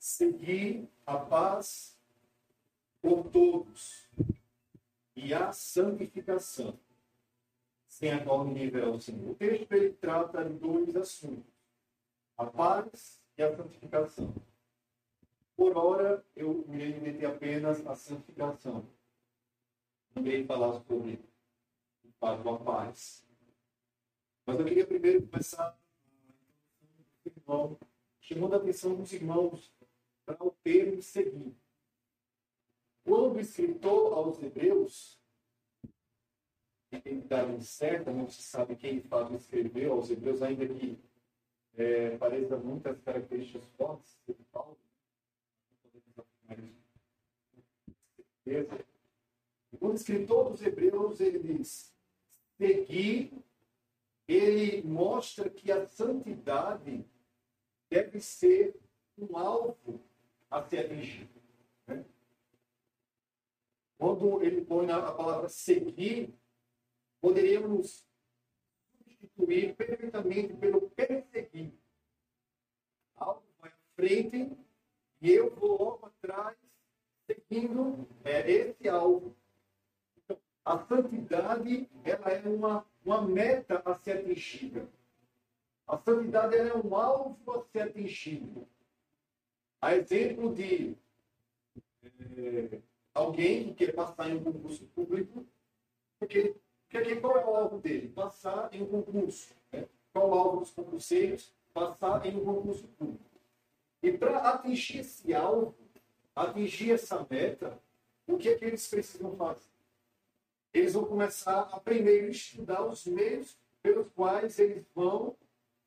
seguir a paz por todos e a santificação, sem a qual ninguém o Senhor. O texto ele trata de dois assuntos: a paz e a santificação. Por hora, eu irei meter apenas a santificação. Irei falar sobre o fato da paz. Mas eu queria primeiro começar chamando a atenção dos irmãos para o termo seguinte. Quando escritor aos Hebreus, dar incerta, não se sabe quem de fato escreveu aos Hebreus, ainda que é, pareça muitas características fortes de Paulo. Quando escritor dos Hebreus, ele diz: seguir, ele mostra que a santidade deve ser um alvo a ser atingido. Né? Quando ele põe a palavra seguir, poderíamos substituir perfeitamente pelo perseguir. Algo vai à frente e eu vou logo atrás, seguindo é, esse alvo. Então, a santidade ela é uma, uma meta a ser atingida. A santidade é um alvo a ser atingido. A exemplo de é, alguém que quer passar em um concurso público, porque, porque qual é o alvo dele? Passar em um concurso. Né? Qual é o alvo dos concurseiros? Passar em um concurso público. E para atingir esse alvo, atingir essa meta, o que é que eles precisam fazer? Eles vão começar a primeiro estudar os meios pelos quais eles vão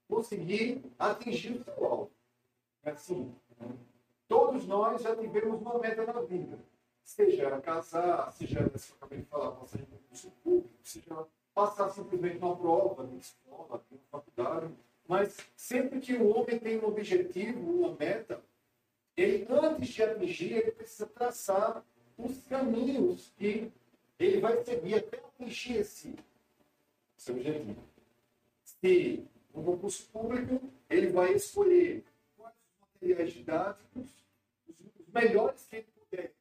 conseguir atingir o seu alvo. É assim. Todos nós já tivemos uma meta na vida. Seja era casar, seja era, se eu acabei de falar, passar em concurso público, seja passar simplesmente uma prova de escola, uma faculdade. Mas sempre que o homem tem um objetivo, uma meta, ele, antes de atingir, ele precisa traçar os caminhos que ele vai seguir até atingir esse seu objetivo. Se no concurso público, ele vai escolher materiais didáticos, os, melhores que ele puder,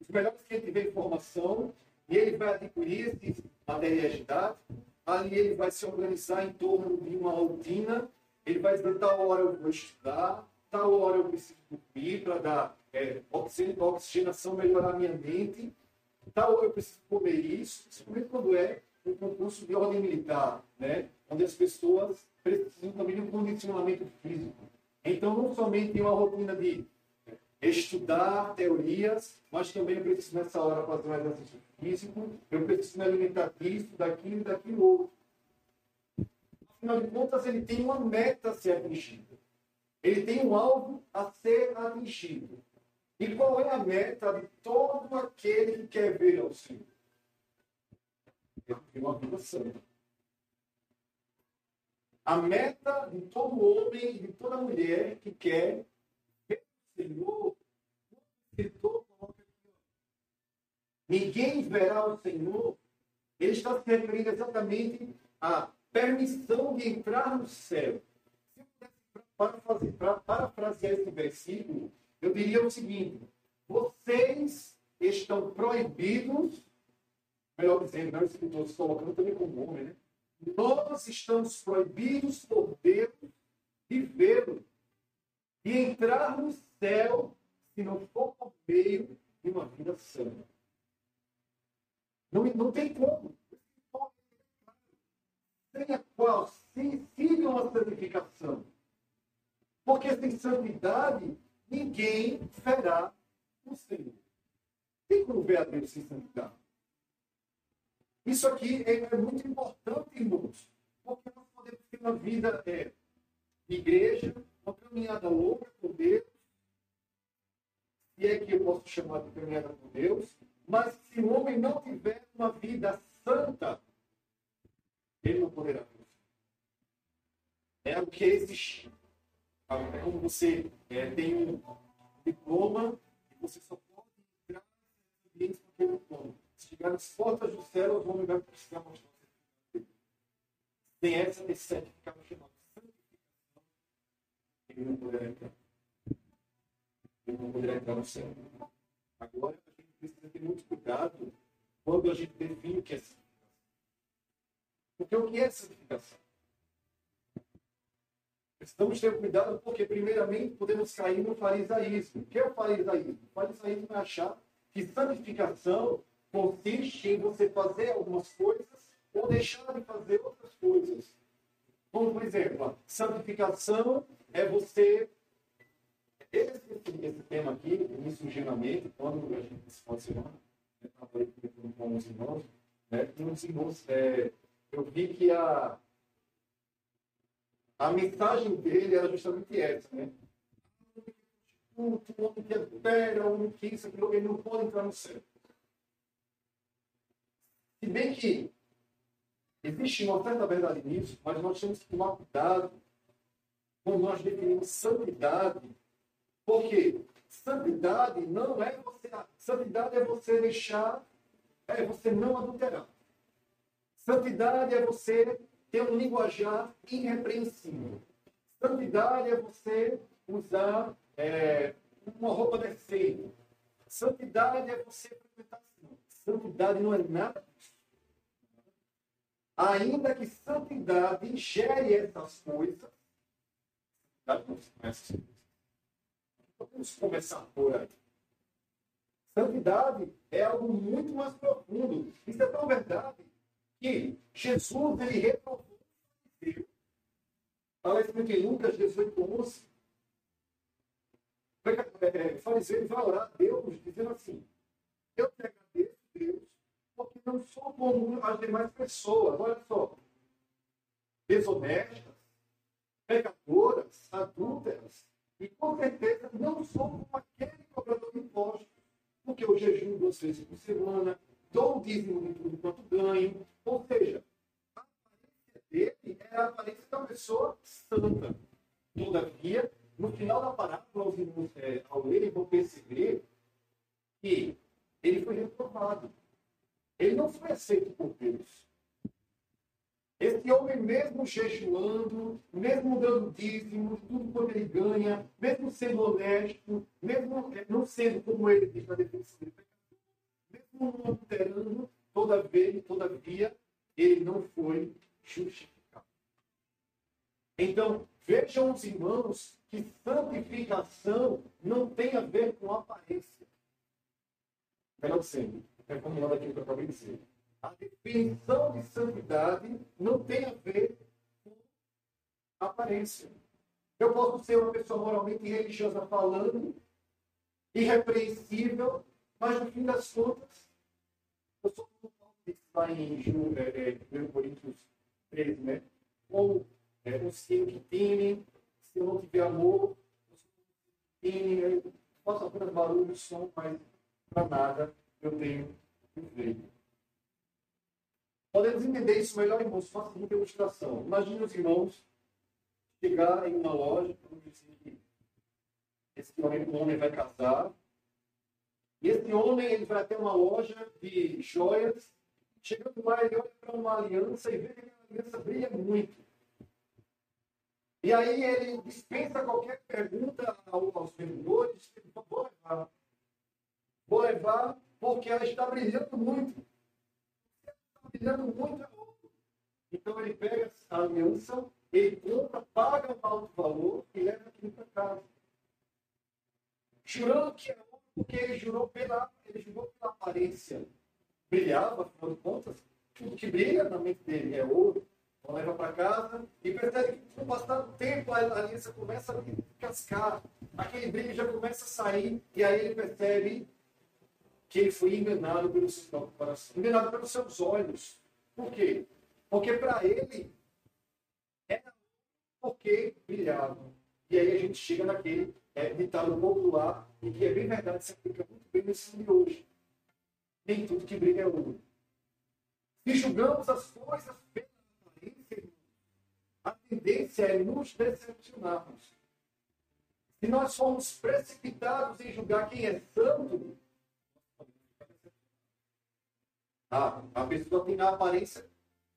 os melhores que ele tiver informação, e ele vai adquirir esses materiais didáticos. Ali ele vai se organizar em torno de uma rotina. Ele vai dizer, tal hora eu vou estudar, tal hora eu preciso dormir para dar é, oxigenação, melhorar minha mente, tal hora eu preciso comer isso, principalmente quando é um concurso de ordem militar, né? onde as pessoas precisam também de um condicionamento físico. Então, não somente uma rotina de estudar teorias, mas também eu preciso nessa hora fazer um exercício físico, eu preciso me alimentar disso, daquilo e daquilo outro. Afinal de contas, ele tem uma meta a ser atingida. Ele tem um alvo a ser atingido. E qual é a meta de todo aquele que quer ver ao Senhor? Ele uma vida santa. A meta de todo homem e de toda mulher que quer ver o Senhor, o coloca aqui, ninguém verá o Senhor, ele está se referindo exatamente à permissão de entrar no céu. Se eu pudesse para parafrasear esse versículo, eu diria o seguinte: vocês estão proibidos, melhor dizendo, não, o escritor se colocando também como homem, né? Nós estamos proibidos por Deus de vê-lo e entrar no céu se não for por meio de uma vida santa. Não, não tem como. Sem a qual se sigam a santificação. Porque sem santidade, ninguém verá o Senhor. Tem como ver a Deus sem santidade? Isso aqui é, muito importante, irmãos, porque nós podemos ter uma vida é, de igreja, uma caminhada longa com Deus, e é que eu posso chamar de caminhada com Deus, mas se o homem não tiver uma vida santa, ele não poderá. É o que existe. É como você é, tem um diploma e você só pode entrar nesse ambiente com aquele diploma chegar nas portas do céu, os homens vão precisar mostrar Sem essa de ficar no final. Ele não poderá entrar. não poderá entrar no céu. Agora, a gente precisa ter muito cuidado quando a gente define o que é santificação. Porque o que é santificação? Precisamos ter cuidado porque, primeiramente, podemos cair no farisaísmo. O que é o farisaísmo? O farisaísmo é achar que santificação consiste em você fazer algumas coisas ou deixar de fazer outras coisas. Como, por exemplo, santificação é você. Esse, esse tema aqui me surgiu na mente quando a gente se semana, eu estava com irmãos, né, e uns irmãos, é, eu vi que a, a mensagem dele era justamente essa, né? O homem que adultera, o homem que isso, ele não pode entrar no céu. Se bem que existe uma certa verdade nisso, mas nós temos que tomar cuidado quando nós definimos santidade. Porque santidade não é você. Santidade é você deixar, é você não adulterar. Santidade é você ter um linguajar irrepreensível. Santidade é você usar é, uma roupa decente. Santidade é você frequentar Santidade não é nada. Ainda que santidade gere essas coisas, Podemos começar por aí. Santidade é algo muito mais profundo. Isso é tão verdade que Jesus ele reprovou o fariseu. Está escrito em Lucas 18, 11. O fariseu vai orar a Deus dizendo assim: Eu te Deus, porque não sou como as demais pessoas. Olha só. Desonestas, pecadoras, adúlteras, e com certeza não sou como aquele cobrador de impostos, porque eu jejum duas vezes por semana, dou o dízimo de tudo quanto ganho. Ou seja, a aparência dele é a aparência da pessoa santa. Todavia, no final da parábola, os irmãos, é, ao lerem, vão perceber que ele foi reprovado. Ele não foi aceito por Deus. Esse homem, mesmo jejuando, mesmo dando dízimo, tudo quanto ele ganha, mesmo sendo honesto, mesmo é, não sendo como ele diz na dele, mesmo não adulterando, toda vez, todavia, ele não foi justificado. Então, vejam os irmãos que santificação não tem a ver com aparência. Melhor sendo, é como aquilo que eu acabei de dizer. A definição de santidade não tem a ver com aparência. Eu posso ser uma pessoa moralmente religiosa falando, irrepreensível, mas no fim das contas, eu sou como Paulo disse lá em é, é, 1 Coríntios 13, né? Ou é, o cielo que tem, se eu não tiver amor, eu tenho, posso apenas barulho, som, mas para nada eu tenho que Podemos entender isso melhor, irmãos, faça a seguinte ilustração. Imagine os irmãos chegar em uma loja, vamos dizer que esse homem, homem vai casar, e esse homem ele vai até uma loja de joias, chegando lá, ele olha para uma aliança e vê que a aliança brilha muito. E aí ele dispensa qualquer pergunta aos vendedores, vou levar. Vou levar porque ela está brilhando muito brilhando muito Então ele pega a aliança, ele compra, paga um alto valor e leva aquilo para casa. Jurando que é ouro, porque ele jurou pela, ele jurou pela aparência. Brilhava, afinal de contas, tudo que brilha na mente dele é ouro. Então leva para casa e percebe que com o passar do tempo a aliança começa a cascar. Aquele brilho já começa a sair e aí ele percebe que ele foi enganado pelo seu coração, enganado pelos seus olhos. Por quê? Porque para ele era porque brilhava. E aí a gente chega naquele é, ditado popular, e que é bem verdade, se aplica muito bem nesse de hoje. Nem tudo que brilha é ouro. Se julgamos as coisas pela aparência, a tendência é nos decepcionarmos. Se nós formos precipitados em julgar quem é santo, a, a pessoa tem a aparência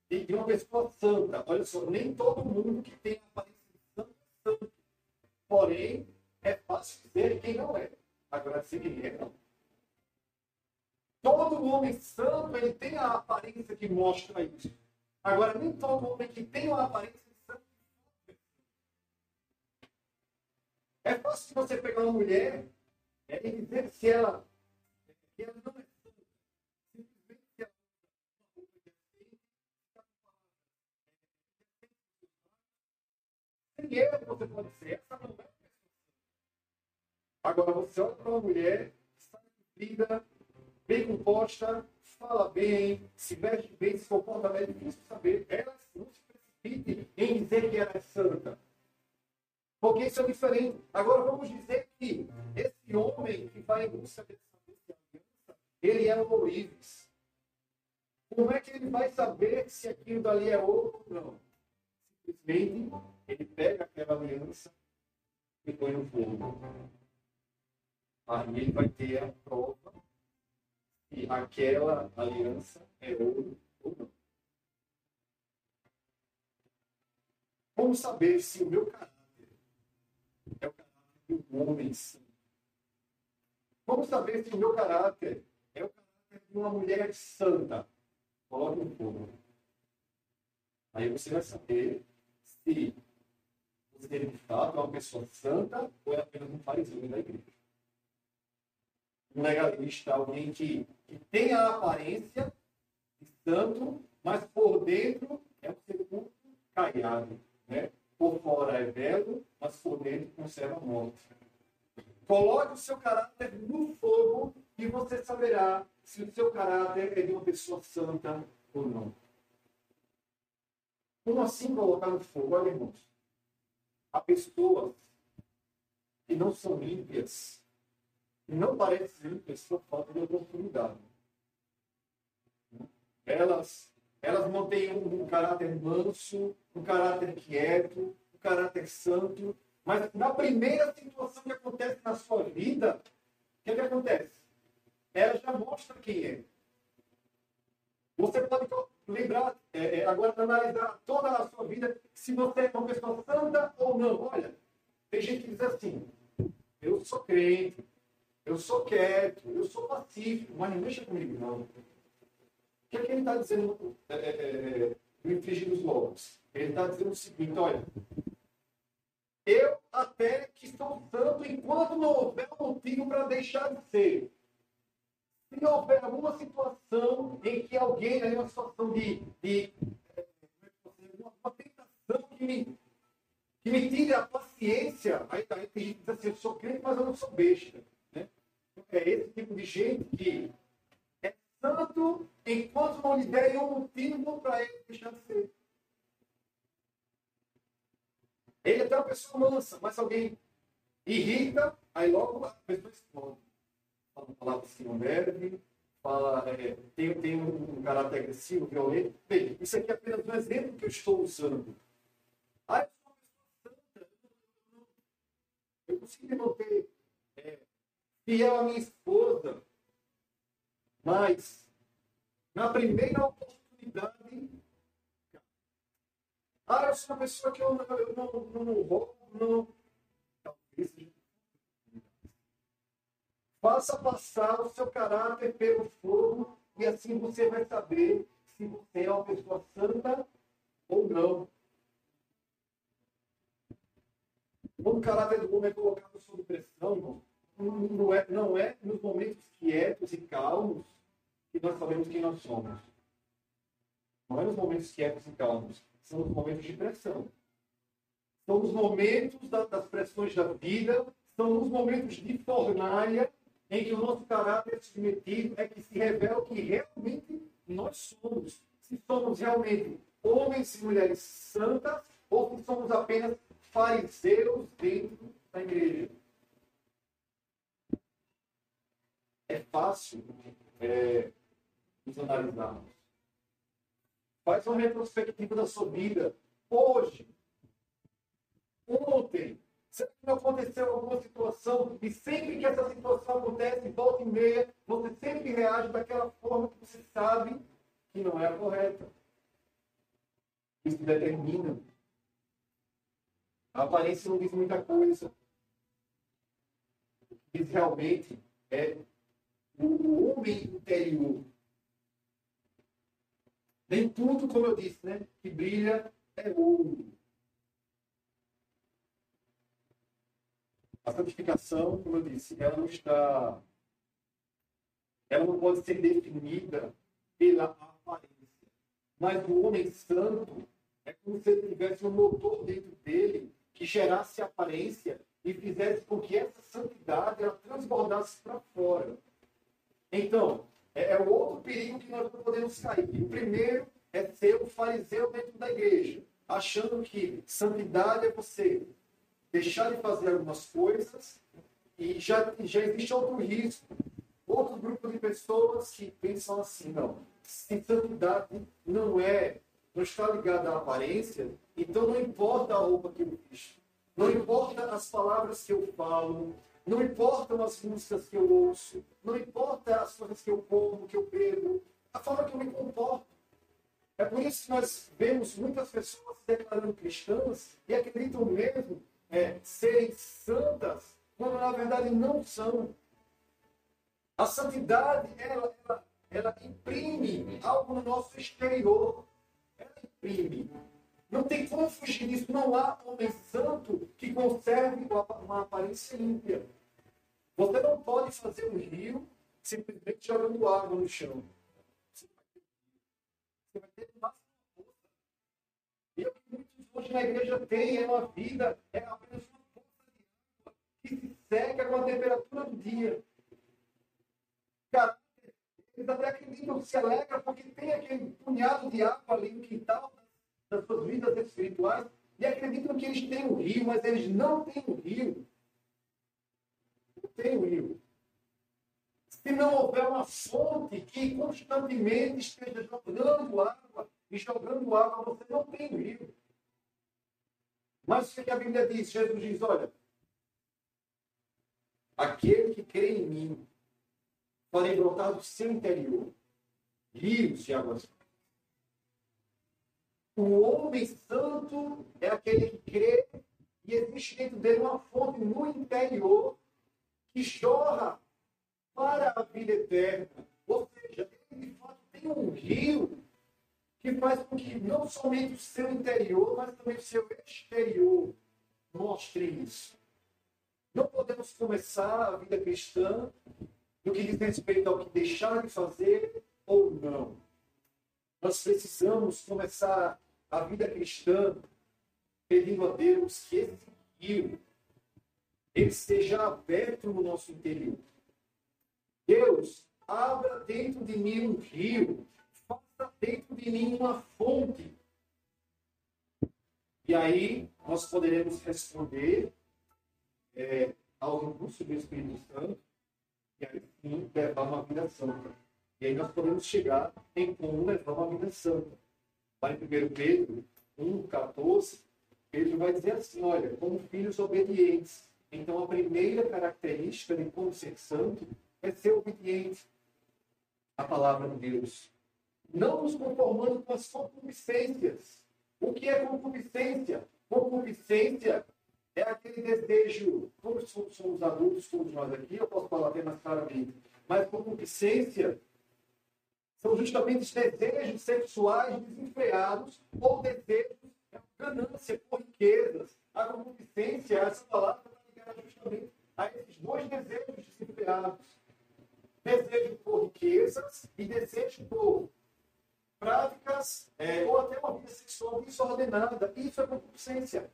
de uma pessoa santa. Olha só, nem todo mundo que tem a aparência de santo. Porém, é fácil dizer quem não é. Agora, se ele é, não. Todo homem santo, ele tem a aparência que mostra isso. Agora, nem todo homem que tem uma aparência de santo. É fácil você pegar uma mulher é, e dizer se ela, que ela não é santa. Simplesmente se ela erro você pode dizer, essa não é Agora, você olha para uma mulher, está vida, bem composta, fala bem, se veste bem, se comporta bem, é difícil saber. Ela não se precipite em dizer que ela é santa. Porque isso é diferente. Agora vamos dizer que esse homem que vai em busca dessa aliança, ele é um ourives. Como é que ele vai saber se aquilo dali é ouro ou não? Simplesmente ele pega aquela aliança e põe no fogo. Aí ele vai ter a prova e aquela aliança é ouro ou não. Como saber se o meu caráter é o caráter de um homem santo? Como saber se o meu caráter é o caráter de uma mulher santa? Coloque no fogo. Aí você vai saber se você de fato é uma pessoa santa ou é apenas um fariseu da igreja um legalista, alguém que, que tem a aparência de santo, mas por dentro é um sepulcro caiado. Né? Por fora é belo, mas por dentro conserva morte. Coloque o seu caráter no fogo e você saberá se o seu caráter é de uma pessoa santa ou não. Como assim colocar no fogo? Olha, irmãos. Há pessoas que não são ímpias não parece ser pessoa falta de oportunidade. Elas, elas mantêm um, um caráter manso, um caráter quieto, um caráter santo, mas na primeira situação que acontece na sua vida, o que, é que acontece? Ela já mostra quem é. Você pode lembrar, é, é, agora analisar toda a sua vida, se você é uma pessoa santa ou não. Olha, tem gente que diz assim, eu sou crente, eu sou quieto, eu sou pacífico, mas não mexa comigo, não. O que é que ele está dizendo é, é, é, lobos? Ele está dizendo o seguinte: olha, eu até que estou santo enquanto não houver motivo para deixar de ser. Se houver alguma situação em que alguém, aí uma situação de, de é, uma, uma tentação que me, que me tire a paciência, aí, aí tem gente que diz assim, eu sou crente, mas eu não sou besta é esse tipo de gente que é santo enquanto não lhe derem um motivo para ele deixar de ser. Ele é até uma pessoa mansa, mas alguém irrita, aí logo a pessoa explode. Fala uma palavra assim, não deve, fala, é, tem, tem um, caráter agressivo, violento. Bem, isso aqui é apenas um exemplo que eu estou usando. Aí eu consigo manter é, fiel à minha esposa. Mas, na primeira oportunidade, ah, eu sou uma pessoa que eu não, não roubo, não. Talvez seja. Faça passar o seu caráter pelo fogo e assim você vai saber se você é uma pessoa santa ou não. Quando o caráter do homem é colocado sob pressão, não é, não é nos momentos quietos e calmos que nós sabemos quem nós somos. Não é nos momentos quietos e calmos, são os momentos de pressão. São os momentos da, das pressões da vida, são os momentos de fornalha em que o nosso caráter submetido é que se revela o que realmente nós somos. Se somos realmente homens e mulheres santas ou se somos apenas fariseus dentro da igreja. é fácil é, nos analisarmos. Faz uma retrospectiva da sua vida. Hoje, ontem, será que aconteceu alguma situação? E sempre que essa situação acontece, volta e meia, você sempre reage daquela forma que você sabe que não é a correta. Isso determina. A aparência não diz muita coisa. Isso realmente é o homem interior. Nem tudo, como eu disse, né, que brilha é ouro. A santificação, como eu disse, ela não está. Ela não pode ser definida pela aparência. Mas o homem santo é como se ele tivesse um motor dentro dele que gerasse aparência e fizesse com que essa santidade ela transbordasse para fora. Então, é, é o outro perigo que nós não podemos cair. O primeiro é ser o fariseu dentro da igreja, achando que santidade é você deixar de fazer algumas coisas e já, já existe outro risco. Outro grupo de pessoas que pensam assim, não, se santidade não é, não está ligada à aparência, então não importa a roupa que eu visto, não importa as palavras que eu falo, não importam as músicas que eu ouço, não importa as coisas que eu como, que eu bebo, a forma que eu me comporto. É por isso que nós vemos muitas pessoas se declarando cristãs e acreditam mesmo é, serem santas, quando na verdade não são. A santidade, ela, ela, ela imprime algo no nosso exterior. Ela imprime. Não tem como fugir disso. Não há homem santo que conserve uma aparência ímpia. Você não pode fazer um rio simplesmente jogando água no chão. Você vai ter uma força. E o que muitos hoje na igreja têm é uma vida, é apenas uma de água que se seca com a temperatura do dia. Cara, eles até acreditam se alegra porque tem aquele punhado de água ali no quintal das suas vidas espirituais e acreditam que eles têm um rio, mas eles não têm um rio. Não tem um rio. Se não houver uma fonte que constantemente esteja jogando água e jogando água, você não tem um rio. Mas o que a Bíblia diz? Jesus diz: olha, aquele que crê em mim, farei brotar do seu interior rios de águas o homem santo é aquele que crê e existe dentro dele uma fonte no interior que jorra para a vida eterna. Ou seja, ele de fato tem um rio que faz com que não somente o seu interior, mas também o seu exterior mostre isso. Não podemos começar a vida cristã no que diz respeito ao que deixar de fazer ou não. Nós precisamos começar a vida cristã pedindo a Deus que esse rio ele seja aberto no nosso interior. Deus, abra dentro de mim um rio, faça dentro de mim uma fonte. E aí nós poderemos responder é, ao impulso do Espírito Santo e aí sim levar uma vida santa. E aí nós podemos chegar em como levar uma vida santa lá em 1 Pedro 1, 14, Pedro vai dizer assim: olha, como filhos obedientes. Então, a primeira característica de como ser santo é ser obediente à palavra de Deus. Não nos conformando com as concupiscências. O que é concupiscência? Concupiscência é aquele desejo, todos somos adultos, todos nós aqui, eu posso falar mais claramente, mas concupiscência são justamente os desejos sexuais desenfreados ou desejos de ganância por riquezas. A concupiscência, essa palavra está ligada justamente a esses dois desejos desenfreados. Desejo por riquezas e desejo por práticas é, ou até uma vida sexual desordenada. Isso é concupiscência.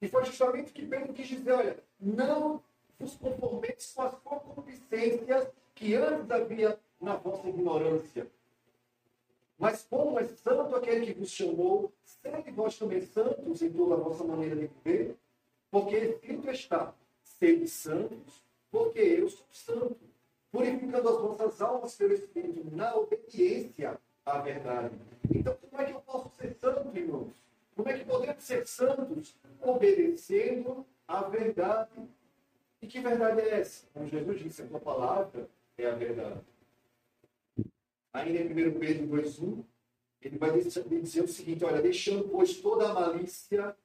E foi justamente que Pedro quis dizer, olha, não vos conformeis com as concupiscências que antes havia na vossa ignorância. Mas como é santo aquele que vos chamou, sede vós também santos em toda a vossa maneira de viver, porque escrito está, sede santos, porque eu sou santo, purificando as vossas almas pelo Espírito, na obediência à verdade. Então, como é que eu posso ser santo, irmãos? Como é que podemos ser santos? Obedecendo à verdade. E que verdade é essa? Como Jesus disse, a tua palavra é a verdade ainda em 1 Pedro 2,1, ele vai dizer o seguinte: olha, deixando, pois, toda a malícia,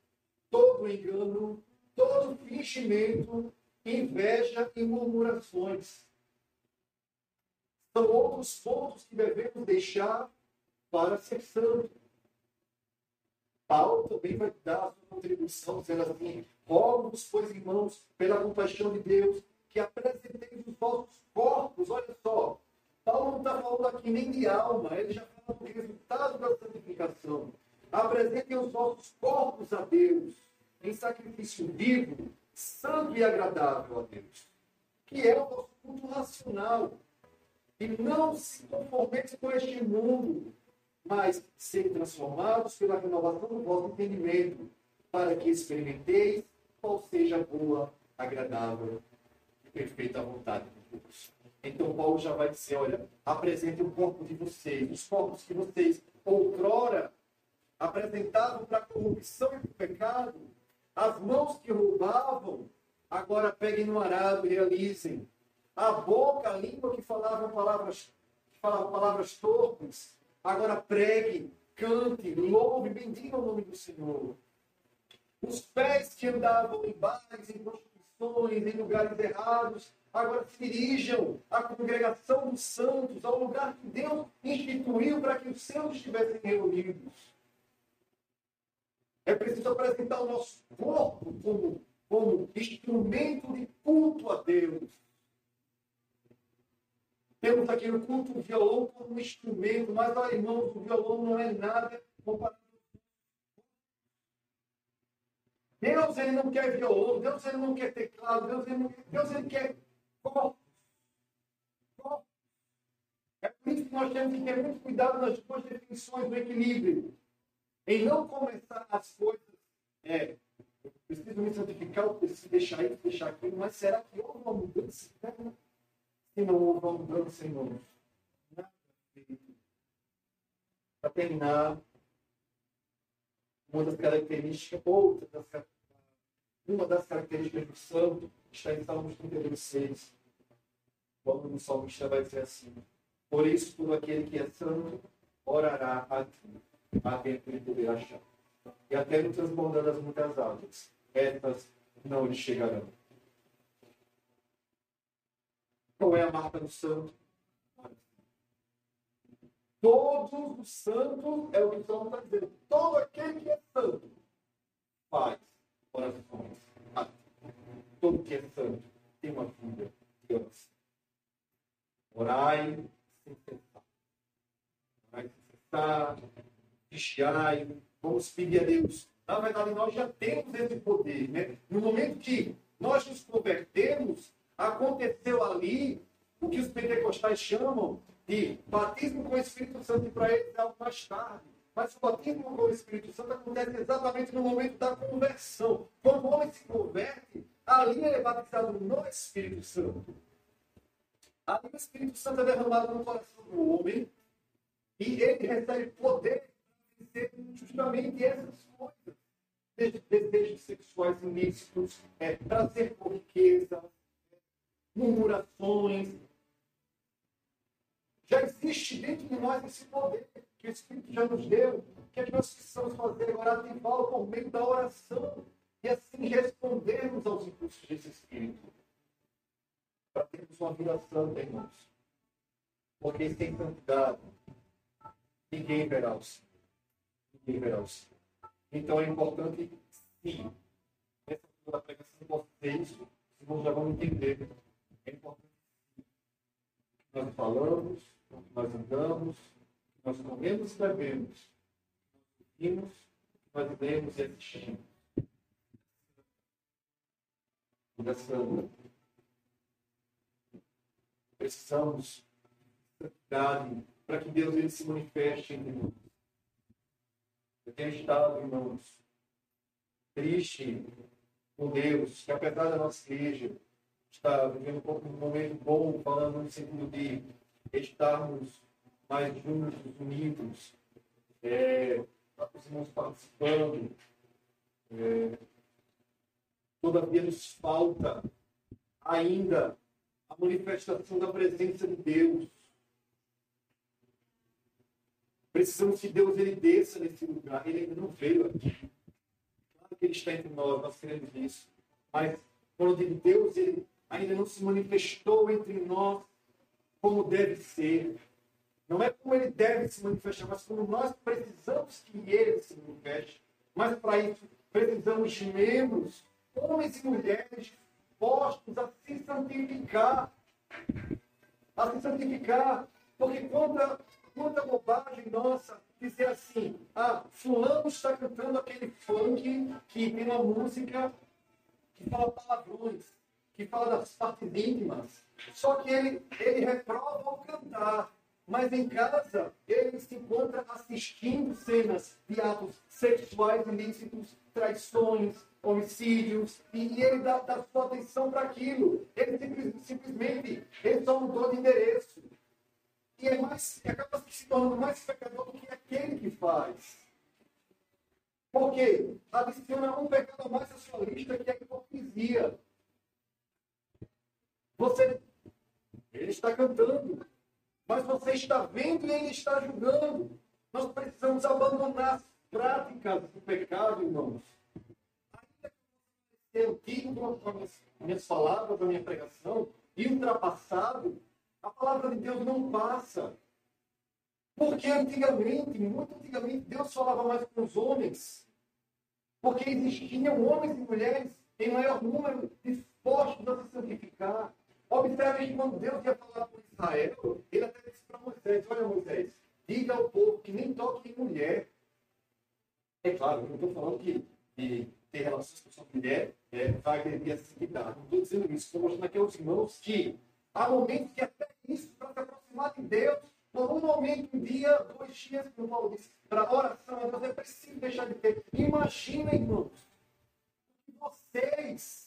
todo o engano, todo o fingimento, inveja e murmurações. São outros pontos que devemos deixar para ser santo. Paulo também vai dar a sua contribuição, dizendo assim: rogo-vos, pois, irmãos, pela compaixão de Deus, que apresenteis os vossos corpos. Olha só, Paulo não está falando aqui nem de alma, ele já fala do resultado da santificação. Apresentem os vossos corpos a Deus em sacrifício vivo, santo e agradável a Deus, que é o nosso culto racional. E não se conformeis com este mundo, mas serem transformados pela renovação do vosso entendimento, para que experimenteis qual seja a boa, agradável e perfeita vontade de Deus. Então Paulo já vai dizer, olha, apresente o corpo de vocês, os corpos que vocês outrora apresentavam para a corrupção e para o pecado, as mãos que roubavam, agora peguem no arado e realizem. A boca, a língua que falavam palavras, que falavam palavras torpes, Agora pregue, cante, louve, bendiga o nome do Senhor. Os pés que andavam em bares, em prostituições, em lugares errados, agora se dirijam à congregação dos santos, ao lugar que Deus instituiu para que os santos estivessem reunidos. É preciso apresentar o nosso corpo como, como instrumento de culto a Deus. Temos aqui o culto do violão como um instrumento, mas, olha, irmãos, o violão não é nada comparado. Deus ele não quer violão, Deus ele não quer teclado, Deus ele, não, Deus, ele quer corpos. É por isso que nós temos que ter muito cuidado nas duas definições do equilíbrio. Em não começar as coisas. É, eu preciso me santificar, preciso deixar isso, deixar aquilo, mas será que houve uma mudança? Se não houve uma mudança, feito. Para terminar, uma das características, outra das, uma das características do santo está em Salmos 32, quando o salmista vai dizer assim: Por isso, todo aquele que é santo orará a ti, a dentro de poder achar. E até no transbordando as muitas águas, estas não lhe chegarão. Qual é a marca do santo? Todos os santos, é o que o Salmo está dizendo, todo aquele que é santo faz orações. Todo que é santo tem uma vida de oração. Orai sem cessar. Orai sem cessar. Vigiai. Vamos pedir a Deus. Na verdade, nós já temos esse poder. Né? No momento que nós nos convertemos, Aconteceu ali o que os pentecostais chamam de batismo com o Espírito Santo, e para eles é algo mais tarde. Mas o batismo com o Espírito Santo acontece exatamente no momento da conversão. Quando o homem se converte, ali ele é batizado no Espírito Santo. Ali o Espírito Santo é derramado no coração do homem e ele recebe poder para justamente essas coisas. Desejos sexuais ilícitos, é, prazer por riqueza, murmurações. Já existe dentro de nós esse poder que o Espírito já nos deu. O que, é que nós precisamos fazer agora? Ativá-lo por meio da oração e assim respondermos aos impulsos desse Espírito. Para termos uma vida santa, irmãos. Porque sem santidade, ninguém verá o Senhor. Ninguém verá o Senhor. Então é importante, sim, essa pregação de vocês, irmãos já vão entender é importante que nós falamos, que nós andamos, que nós comemos e bebemos, que nós ouvimos, que nós lemos e assistimos. Dessa precisamos para que Deus ele se manifeste em nós. Eu tenho estado, irmãos, triste com Deus, que apesar da nossa igreja, está vivendo um momento bom, falando no sentido de estarmos mais juntos, unidos, é, participando. É, todavia nos falta ainda a manifestação da presença de Deus. Precisamos que Deus ele desça nesse lugar. Ele ainda não veio aqui. Claro que ele está entre nós, nós queremos isso. Mas Quando Deus, ele ainda não se manifestou entre nós como deve ser. Não é como ele deve se manifestar, mas como nós precisamos que ele se manifeste. Mas para isso precisamos de membros, homens e mulheres, postos a se santificar. A se santificar. Porque quanta, quanta bobagem nossa dizer assim, ah, fulano está cantando aquele funk que tem uma música que fala palavrões, que fala das partes íntimas. Só que ele, ele reprova ao cantar. Mas em casa, ele se encontra assistindo cenas de atos sexuais ilícitos, traições, homicídios, e, ele dá, dá sua atenção para aquilo. Ele simples, simplesmente ele só mudou de endereço. E é mais, acaba se tornando mais pecador do que aquele que faz. Porque adiciona um pecado mais à sua lista, que é a hipocrisia. Você, ele está cantando, mas você está vendo e ele está julgando. Nós precisamos abandonar as práticas do pecado, irmãos. Eu tenha com as minhas palavras, a minha pregação, e ultrapassado, a palavra de Deus não passa. Porque antigamente, muito antigamente, Deus falava mais com os homens. Porque existiam homens e mulheres em maior número dispostos a se santificar. Observe que quando Deus ia falar com Israel, ele até disse para Moisés: Olha, Moisés, diga ao povo que nem toque em mulher. É claro, não estou falando que, que ter relações com sua mulher é, vai agredir a santidade. Não estou dizendo isso. Estou mostrando aqui aos irmãos que há momentos que até isso, para se aproximar de Deus, por um momento, um dia, dois dias, como Paulo disse, para oração a Deus, é preciso deixar de ter. Imagina, irmãos, vocês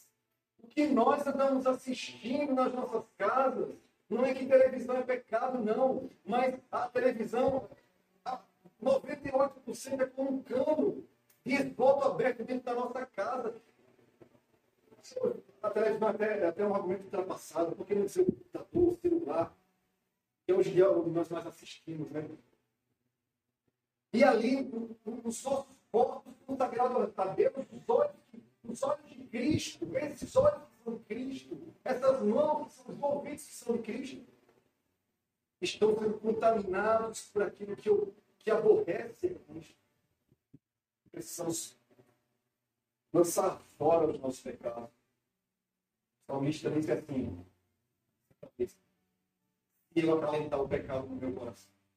que nós andamos assistindo nas nossas casas. Não é que televisão é pecado, não. Mas a televisão, 98% é com um cano de esgoto aberto dentro da nossa casa. A televisão até, até um argumento ultrapassado. Por que não dizer o computador, celular? Que hoje é onde nós mais assistimos, né? E ali, os nossos corpos consagrados a Deus, os olhos os olhos de Cristo, esses olhos que são Cristo, essas mãos os ouvidos que são Cristo, estão sendo contaminados por aquilo que, eu, que aborrece a Cristo. Precisamos lançar fora os nossos pecados. O salmista diz assim: se eu o pecado no meu coração,